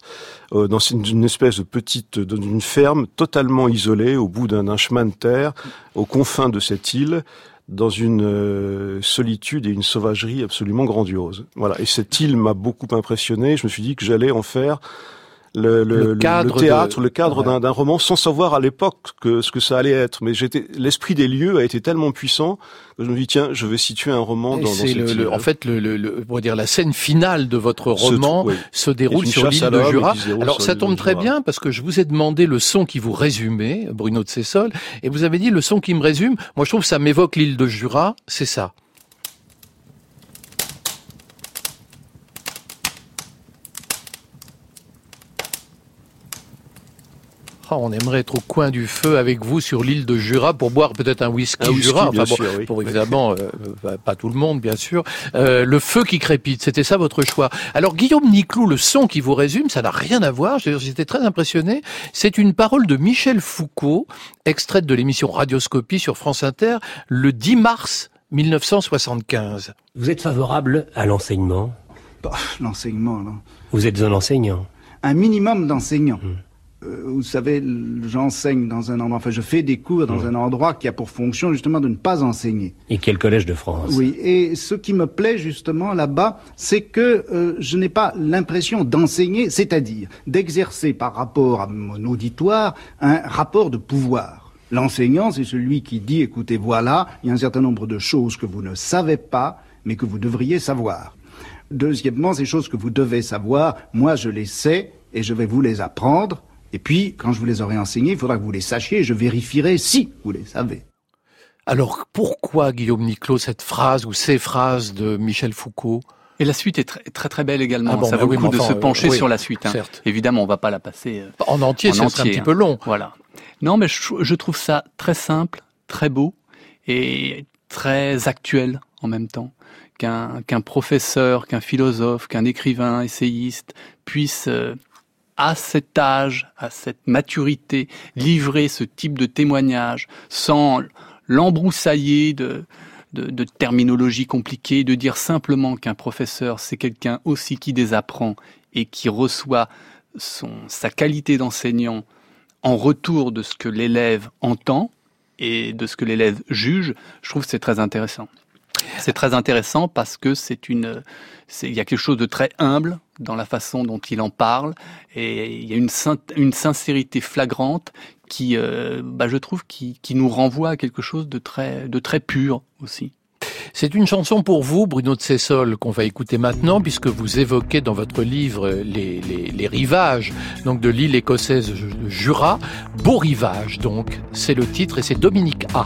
euh, dans une, espèce de petite, dans une ferme totalement isolée au bout d'un d'un chemin de terre, aux confins de cette île dans une euh, solitude et une sauvagerie absolument grandiose. Voilà. Et cette île m'a beaucoup impressionné. Je me suis dit que j'allais en faire le, le, Le cadre le théâtre, de- le cadre Ouais. d'un roman, sans savoir à l'époque que ce que ça allait être. Mais j'étais, l'esprit des lieux a été tellement puissant que je me dis tiens, je vais situer un roman dans, dans cette en fait le, le, le- on va dire la scène finale de votre roman oui. se déroule sur l'île de Jura. Alors ça tombe très bien parce que je vous ai demandé le son qui vous résumait, Bruno de Cessol, et vous avez dit le son qui me résume. Moi je trouve que ça m'évoque l'île de Jura, c'est ça. Ah, on aimerait être au coin du feu avec vous sur l'île de Jura pour boire peut-être un whisky, Un whisky, Jura. bien bon, sûr, oui. pour évidemment euh, euh, pas tout le monde, bien sûr. Euh, le feu qui crépite, c'était ça votre choix. Alors Guillaume Niclou, le son qui vous résume, ça n'a rien à voir. J'ai- J'étais très impressionné. C'est une parole de Michel Foucault, extraite de l'émission Radioscopie sur France Inter, le 10 mars 1975. Vous êtes favorable à l'enseignement? Bah, L'enseignement, non. Vous êtes un enseignant. Un minimum d'enseignants. Euh, vous savez, j'enseigne dans un endroit, enfin je fais des cours dans un endroit qui a pour fonction justement de ne pas enseigner. Et quel collège de France Oui, et ce qui me plaît justement là-bas, c'est que euh, je n'ai pas l'impression d'enseigner, c'est-à-dire d'exercer par rapport à mon auditoire un rapport de pouvoir. L'enseignant, c'est celui qui dit, écoutez, voilà, il y a un certain nombre de choses que vous ne savez pas, mais que vous devriez savoir. Deuxièmement, ces choses que vous devez savoir, moi je les sais et je vais vous les apprendre. Et puis, quand je vous les aurai enseignées, il faudra que vous les sachiez et je vérifierai si vous les savez. Alors pourquoi Guillaume Niclot cette phrase ou ces phrases de Michel Foucault? Et la suite est très très, très belle également. Ah bon, ça vaut oui, le coup de enfin, se pencher euh, oui, sur la suite. hein. certes. Évidemment, on va pas la passer euh, En entier, en ça serait un petit hein. peu long. Voilà. Non, mais je, je trouve ça très simple, très beau et très actuel en même temps. Qu'un qu'un professeur, qu'un philosophe, qu'un écrivain, essayiste puisse euh, à cet âge, à cette maturité, livrer ce type de témoignage sans l'embroussailler de terminologie compliquée, de dire simplement qu'un professeur, c'est quelqu'un aussi qui désapprend et qui reçoit sa qualité d'enseignant en retour de ce que l'élève entend et de ce que l'élève juge, je trouve que c'est très intéressant. C'est très intéressant parce que c'est une, il y a quelque chose de très humble dans la façon dont il en parle et il y a une, une sincérité flagrante qui, euh, bah, je trouve, qui, qui nous renvoie à quelque chose de très, de très pur aussi. C'est une chanson pour vous, Bruno de Cessol, qu'on va écouter maintenant, puisque vous évoquez dans votre livre les, les, les rivages donc de l'île écossaise Jura. Beau rivage, donc, c'est le titre et c'est Dominique A.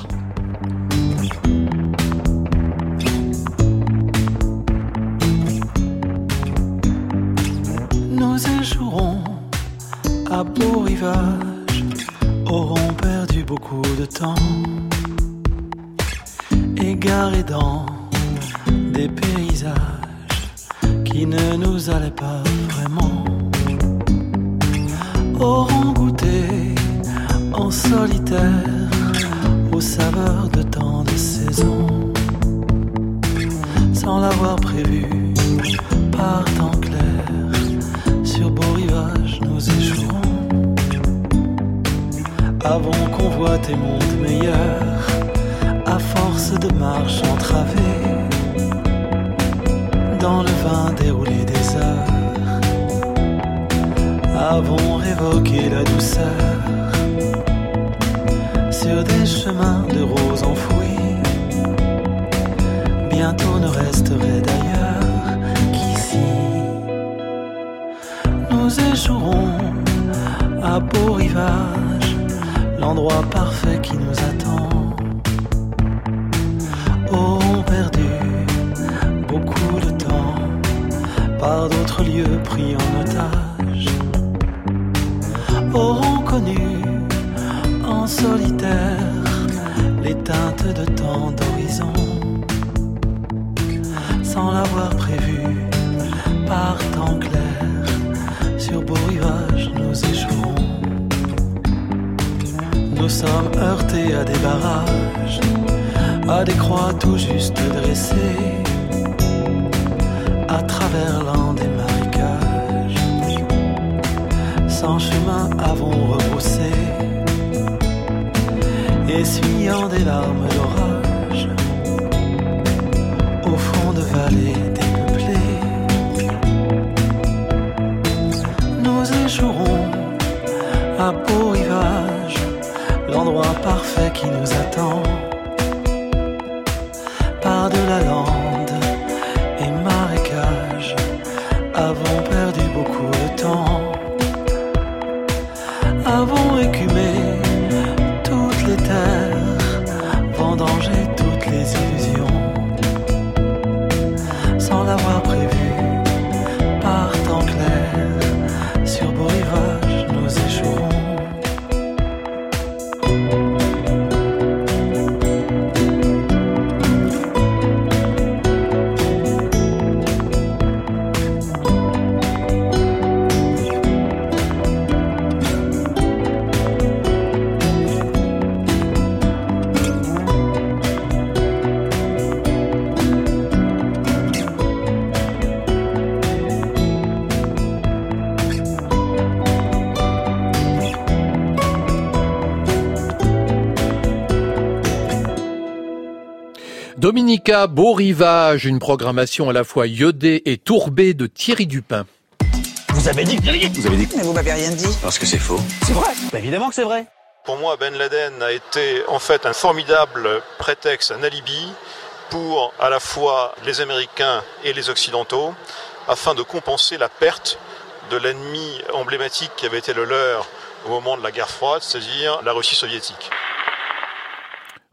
temps, égarés dans des paysages qui ne nous allaient pas vraiment, auront goûté en solitaire aux saveurs de tant de saisons, sans l'avoir prévu par temps clair. Avons convoité monde meilleur, à force de marche entravée, dans le vin déroulé des heures. Avons révoqué la douceur, sur des chemins de roses enfouis. Bientôt ne resterait d'ailleurs qu'ici nous échouerons à beau rivage, l'endroit parfait qui nous attend. Auront perdu beaucoup de temps par d'autres lieux pris en otage. Auront connu en solitaire les teintes de tant d'horizons sans l'avoir prévu par temps clair sur beau rivage nous échouerons. Nous sommes heurtés à des barrages, à des croix tout juste dressées, à travers l'an des marécages. Sans chemin avons rebroussé, essuyant des larmes d'orage, au fond de vallées dépeuplées parfait qui nous attend. Dominica, Beau Rivage, une programmation à la fois iodée et tourbée de Thierry Dupin. Vous avez dit que Vous avez dit Mais vous m'avez rien dit. Parce que c'est faux. C'est vrai. Bah, évidemment que c'est vrai. Pour moi, Ben Laden a été en fait un formidable prétexte, un alibi pour à la fois les Américains et les Occidentaux afin de compenser la perte de l'ennemi emblématique qui avait été le leur au moment de la guerre froide, c'est-à-dire la Russie soviétique.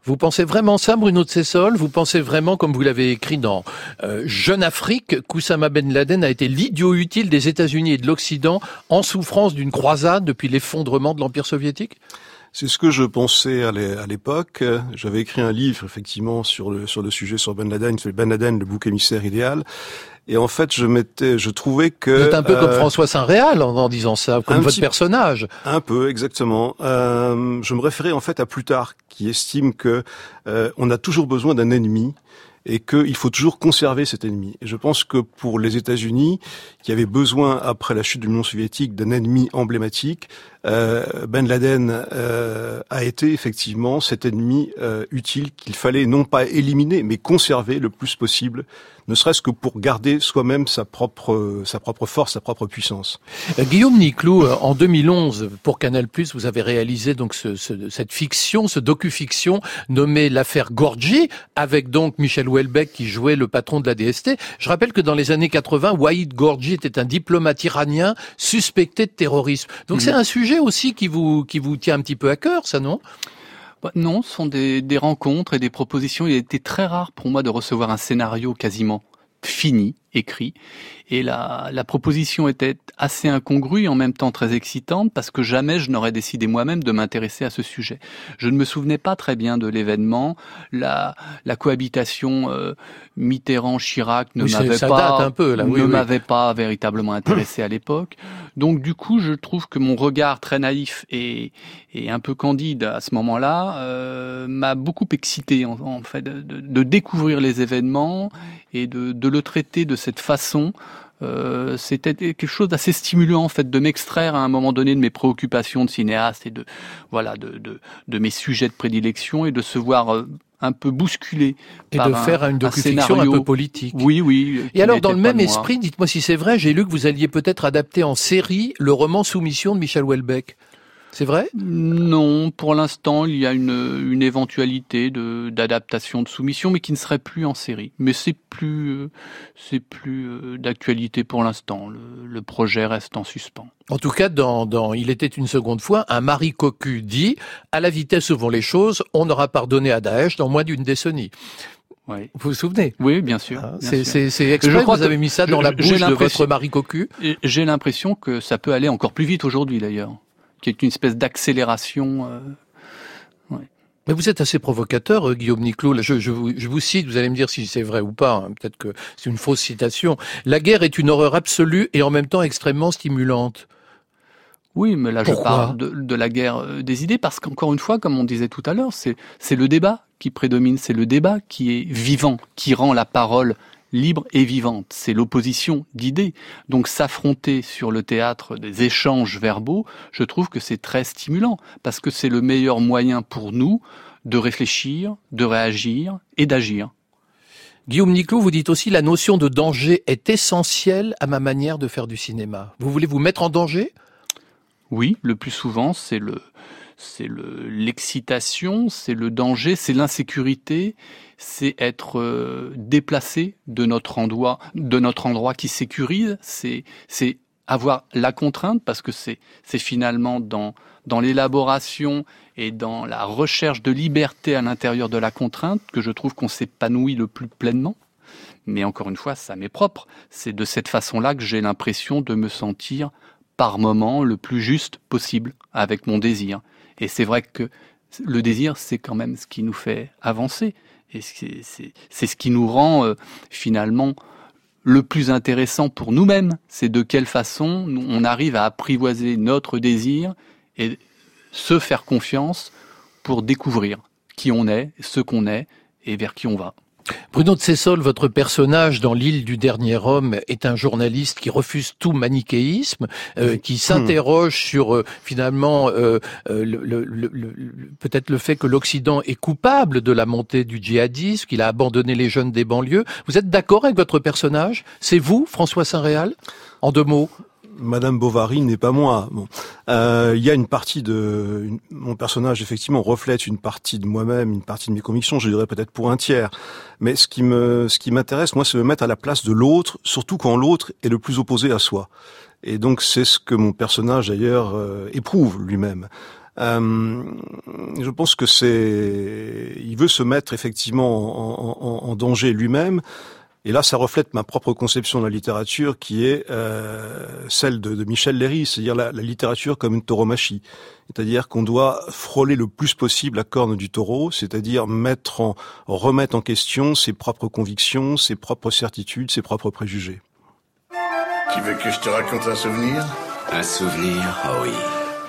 Vous pensez vraiment ça, Bruno de Cessol Vous pensez vraiment, comme vous l'avez écrit dans euh, Jeune Afrique, qu'Oussama Ben Laden a été l'idiot utile des États-Unis et de l'Occident en souffrance d'une croisade depuis l'effondrement de l'Empire soviétique? C'est ce que je pensais à l'é- à l'époque. J'avais écrit un livre, effectivement, sur le, sujet sur Ben Laden, c'est Ben Laden, le bouc émissaire idéal. Et en fait, je m'étais, je trouvais que Vous êtes un peu comme euh, François Saint-Réal en, en disant ça, comme votre petit- personnage. Un peu, exactement. Euh, je me référais en fait à Plutarque, qui estime que euh, on a toujours besoin d'un ennemi et qu'il faut toujours conserver cet ennemi. Et je pense que pour les États-Unis, qui avaient besoin, après la chute de l'Union soviétique, d'un ennemi emblématique, Ben Laden euh, a été effectivement cet ennemi euh, utile qu'il fallait non pas éliminer, mais conserver le plus possible, ne serait-ce que pour garder soi-même sa propre, sa propre force, sa propre puissance. Euh, Guillaume Niclou, euh, en 2011, pour Canal+, vous avez réalisé donc ce- ce- cette fiction, ce docu-fiction nommé l'affaire Gorgi, avec donc Michel Houellebecq qui jouait le patron de la DST. Je rappelle que dans les années 80, Waïd Gorgi était un diplomate iranien suspecté de terrorisme. Donc Mhm. c'est un sujet aussi qui vous qui vous tient un petit peu à cœur, ça non? Bah, Non, ce sont des, des rencontres et des propositions. Il a été très rare pour moi de recevoir un scénario quasiment fini, écrit. Et la, la proposition était assez incongrue et en même temps très excitante parce que jamais je n'aurais décidé moi-même de m'intéresser à ce sujet. Je ne me souvenais pas très bien de l'événement. La, la cohabitation euh, Mitterrand-Chirac ne Oui, m'avait pas, oui, ne oui. m'avait pas véritablement intéressé à l'époque. Donc du coup, je trouve que mon regard très naïf et, et un peu candide à ce moment-là euh, m'a beaucoup excité en, en fait de, de- de découvrir les événements et de, de le traiter de cette façon. Euh, c'était quelque chose d'assez stimulant en fait de m'extraire à un moment donné de mes préoccupations de cinéaste et de voilà de, de, de mes sujets de prédilection et de se voir euh, un peu bousculé Et par de un- faire une un docu-fiction un scénario. peu politique. Oui, oui. qui Et alors, dans le même esprit, dites-moi si c'est vrai, j'ai lu que vous alliez peut-être adapter en série le roman Soumission de Michel Houellebecq. C'est vrai? Non, pour l'instant, il y a une, une éventualité de d'adaptation de soumission, mais qui ne serait plus en série. Mais c'est plus euh, c'est plus euh, d'actualité pour l'instant. Le, le projet reste en suspens. En tout cas, dans, dans Il était une seconde fois, un Marie Cocu dit À la vitesse où vont les choses, on aura pardonné à Daesh dans moins d'une décennie. Oui. Vous vous souvenez? Oui, bien sûr. Ah, bien c'est- exprès Je que crois vous avez mis ça dans la bouche de votre Marie Cocu? J'ai l'impression que ça peut aller encore plus vite aujourd'hui, d'ailleurs, qu'il y ait une espèce d'accélération. euh, Mais vous êtes assez provocateur, euh, Guillaume Niclot. Je, je, vous, je vous cite, vous allez me dire si c'est vrai ou pas. hein. Peut-être que c'est une fausse citation. La guerre est une horreur absolue et en même temps extrêmement stimulante. Oui, mais là je parle de, de la guerre euh, des idées parce qu'encore une fois, comme on disait tout à l'heure, c'est le débat qui prédomine, c'est le débat qui est vivant, qui rend la parole libre et vivante. C'est l'opposition d'idées. Donc s'affronter sur le théâtre des échanges verbaux, je trouve que c'est très stimulant parce que c'est le meilleur moyen pour nous de réfléchir, de réagir et d'agir. Guillaume Niclot, vous dites aussi la notion de danger est essentielle à ma manière de faire du cinéma. Vous voulez vous mettre en danger? Oui, le plus souvent, c'est le, c'est le, l'excitation, c'est le danger, c'est l'insécurité, c'est être euh, déplacé de notre endroit, de notre endroit qui sécurise, c'est, c'est avoir la contrainte parce que c'est, c'est finalement dans, dans l'élaboration et dans la recherche de liberté à l'intérieur de la contrainte que je trouve qu'on s'épanouit le plus pleinement. Mais encore une fois, ça m'est propre. C'est de cette façon-là que j'ai l'impression de me sentir par moment le plus juste possible avec mon désir. Et c'est vrai que le désir, c'est quand même ce qui nous fait avancer. Et c'est ce qui nous rend euh, finalement le plus intéressant pour nous-mêmes. C'est de quelle façon on arrive à apprivoiser notre désir et se faire confiance pour découvrir qui on est, ce qu'on est et vers qui on va. Bruno de Cessol, votre personnage dans L'île du dernier homme est un journaliste qui refuse tout manichéisme, euh, qui s'interroge sur euh, finalement euh, euh, le- le- le- peut-être le fait que l'Occident est coupable de la montée du djihadisme, qu'il a abandonné les jeunes des banlieues. Vous êtes d'accord avec votre personnage? C'est vous, François Saint-Réal? En deux mots Madame Bovary n'est pas moi. Bon, Euh, il y a une partie de mon personnage effectivement reflète une partie de moi-même, une partie de mes convictions. Je dirais peut-être pour un tiers. Mais ce qui me, ce qui m'intéresse, moi, c'est de me mettre à la place de l'autre, surtout quand l'autre est le plus opposé à soi. Et donc c'est ce que mon personnage d'ailleurs euh, éprouve lui-même. Euh, je pense que c'est, il veut se mettre effectivement en, en- en danger lui-même Et là, ça reflète ma propre conception de la littérature, qui est euh, celle de, de Michel Léry, c'est-à-dire la, la littérature comme une tauromachie. C'est-à-dire qu'on doit frôler le plus possible la corne du taureau, c'est-à-dire mettre en, remettre en question ses propres convictions, ses propres certitudes, ses propres préjugés. Tu veux que je te raconte un souvenir? Un souvenir, oh oui.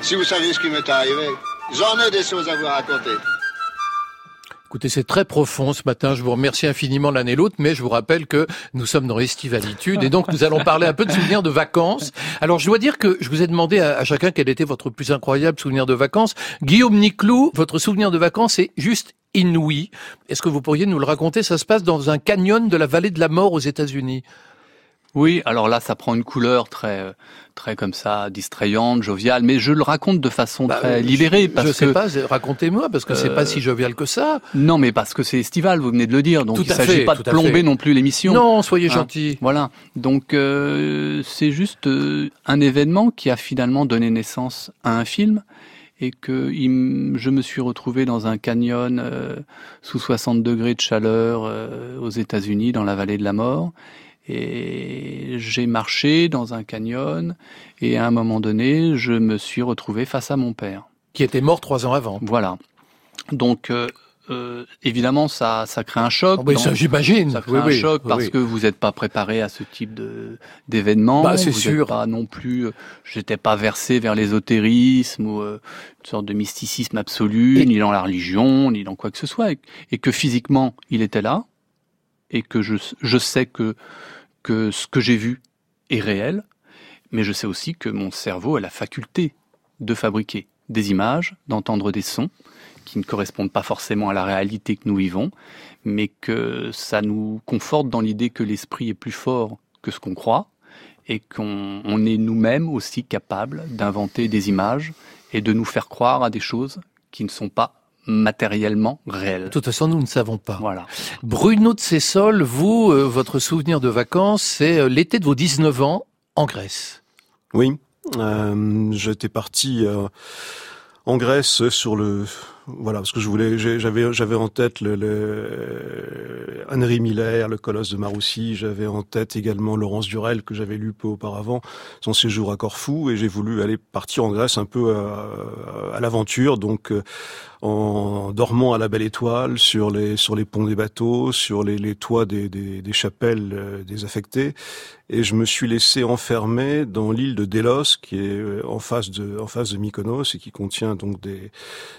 Si vous saviez ce qui m'est arrivé, j'en ai des choses à vous raconter. Écoutez, c'est très profond ce matin. Je vous remercie infiniment l'un et l'autre, mais je vous rappelle que nous sommes dans Estivalitude et donc nous allons parler un peu de souvenirs de vacances. Alors, je dois dire que je vous ai demandé à, à chacun quel était votre plus incroyable souvenir de vacances. Guillaume Niclou, votre souvenir de vacances est juste inouï. Est-ce que vous pourriez nous le raconter? Ça se passe dans un canyon de la vallée de la mort aux États-Unis. Oui, alors là, ça prend une couleur très, euh, très comme ça, distrayante, joviale, mais je le raconte de façon Bah, très je- libérée. Parce je sais que, pas, racontez-moi, parce que c'est Euh, pas si jovial que ça. Non, mais parce que c'est estival, vous venez de le dire, donc Tout il à s'agit pas de plomber non plus l'émission. Non, soyez Hein, gentil. Voilà, donc euh, c'est juste euh, un événement qui a finalement donné naissance à un film et que il je me suis retrouvé dans un canyon euh, sous 60 degrés de chaleur euh, aux États-Unis, dans la vallée de la mort. Et j'ai marché dans un canyon et à un moment donné, je me suis retrouvé face à mon père. Qui était mort trois ans avant. Voilà. Donc, euh, euh, évidemment, ça, ça crée un choc. Oh, ça, j'imagine. Ça crée Oui, un oui, choc oui, parce que vous n'êtes pas préparé à ce type de d'événement. Bah, c'est sûr. Pas non plus. euh, J'étais pas versé vers l'ésotérisme ou euh, une sorte de mysticisme absolu, ni dans la religion, ni dans quoi que ce soit, et, et que physiquement, il était là, et que je, je sais que que ce que j'ai vu est réel, mais je sais aussi que mon cerveau a la faculté de fabriquer des images, d'entendre des sons qui ne correspondent pas forcément à la réalité que nous vivons, mais que ça nous conforte dans l'idée que l'esprit est plus fort que ce qu'on croit et qu'on on est nous-mêmes aussi capables d'inventer des images et de nous faire croire à des choses qui ne sont pas matériellement réelles. De toute façon, nous ne savons pas. Voilà. Bruno de Cessol, vous, euh, votre souvenir de vacances, c'est euh, l'été de vos 19 ans en Grèce. Oui, euh, j'étais parti euh, en Grèce sur le voilà parce que je voulais j'avais j'avais en tête le, le Henri Miller, le Colosse de Maroussi, j'avais en tête également Laurence Durel que j'avais lu peu auparavant, son séjour à Corfou et j'ai voulu aller partir en Grèce un peu à, à l'aventure donc euh, en dormant à la belle étoile sur les sur les ponts des bateaux, sur les, les toits des, des, des chapelles euh, désaffectées et je me suis laissé enfermer dans l'île de Délos qui est euh, en face de en face de Mykonos et qui contient donc des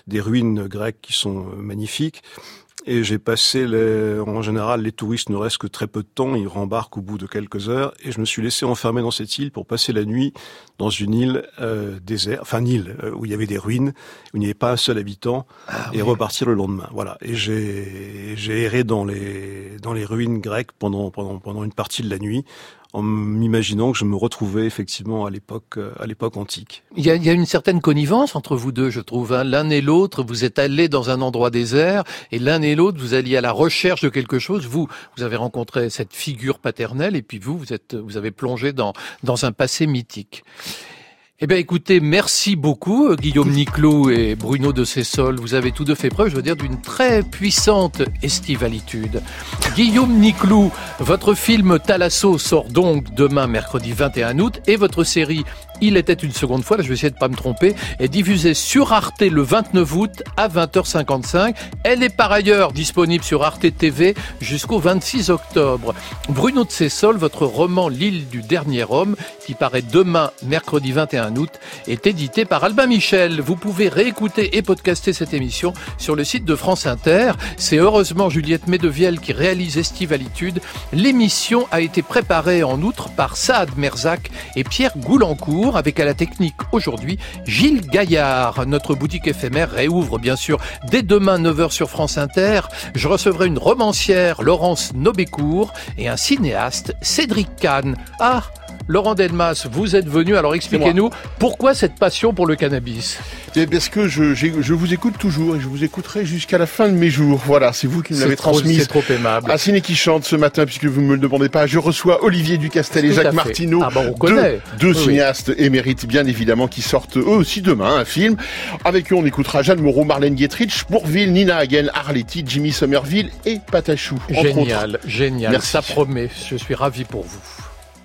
des ruines grecques qui sont euh, magnifiques et j'ai passé les, en général les touristes ne restent que très peu de temps, ils rembarquent au bout de quelques heures et je me suis laissé enfermer dans cette île pour passer la nuit dans une île euh, désert, enfin une île euh, où il y avait des ruines, où il n'y avait pas un seul habitant et repartir le lendemain. Voilà. Et j'ai j'ai erré dans les dans les ruines grecques pendant pendant pendant une partie de la nuit en m'imaginant que je me retrouvais effectivement à l'époque euh, à l'époque antique. Il y, a, il y a une certaine connivence entre vous deux, je trouve. hein. L'un et l'autre, vous êtes allés dans un endroit désert, et l'un et l'autre, vous alliez à la recherche de quelque chose. Vous, vous avez rencontré cette figure paternelle, et puis vous, vous êtes, vous avez plongé dans dans un passé mythique. Eh bien, écoutez, merci beaucoup, euh, Guillaume Niclot et Bruno de Cessol. Vous avez tous deux fait preuve, je veux dire, d'une très puissante estivalitude. Guillaume Niclou, votre film Thalasso sort donc demain, mercredi 21 août, et votre série Il était une seconde fois, là je vais essayer de pas me tromper, est diffusée sur Arte le 29 août à 20h55. Elle est par ailleurs disponible sur Arte TV jusqu'au 26 octobre. Bruno de Cessol, votre roman L'île du dernier homme, qui paraît demain, mercredi 21 août, est édité par Albin Michel. Vous pouvez réécouter et podcaster cette émission sur le site de France Inter. C'est heureusement Juliette Medevielle qui réalise Estivalitude. L'émission a été préparée en outre par Saad Merzac et Pierre Goulancourt, avec à la technique aujourd'hui Gilles Gaillard. Notre boutique éphémère réouvre bien sûr dès demain 9h sur France Inter. Je recevrai une romancière, Laurence Nobécourt, et un cinéaste, Cédric Kahn. Ah, Laurent Delmas, vous êtes venu, alors expliquez-nous pourquoi cette passion pour le cannabis C'est parce que je, vous écoute toujours et je vous écouterai jusqu'à la fin de mes jours. Voilà, c'est vous qui me l'avez transmise. c'est trop aimable. À Ciné qui chante ce matin, puisque vous me le demandez pas, je reçois Olivier Ducastel et Jacques. Martineau, Ah bah, on deux, Oui, cinéastes émérites bien évidemment qui sortent eux aussi demain un film. Avec eux, on écoutera Jeanne Moreau, Marlène Dietrich, Bourville, Nina Hagen, Arletty, Jimmy Somerville et Patachou. Génial, génial, Merci. ça promet, je suis ravi pour vous.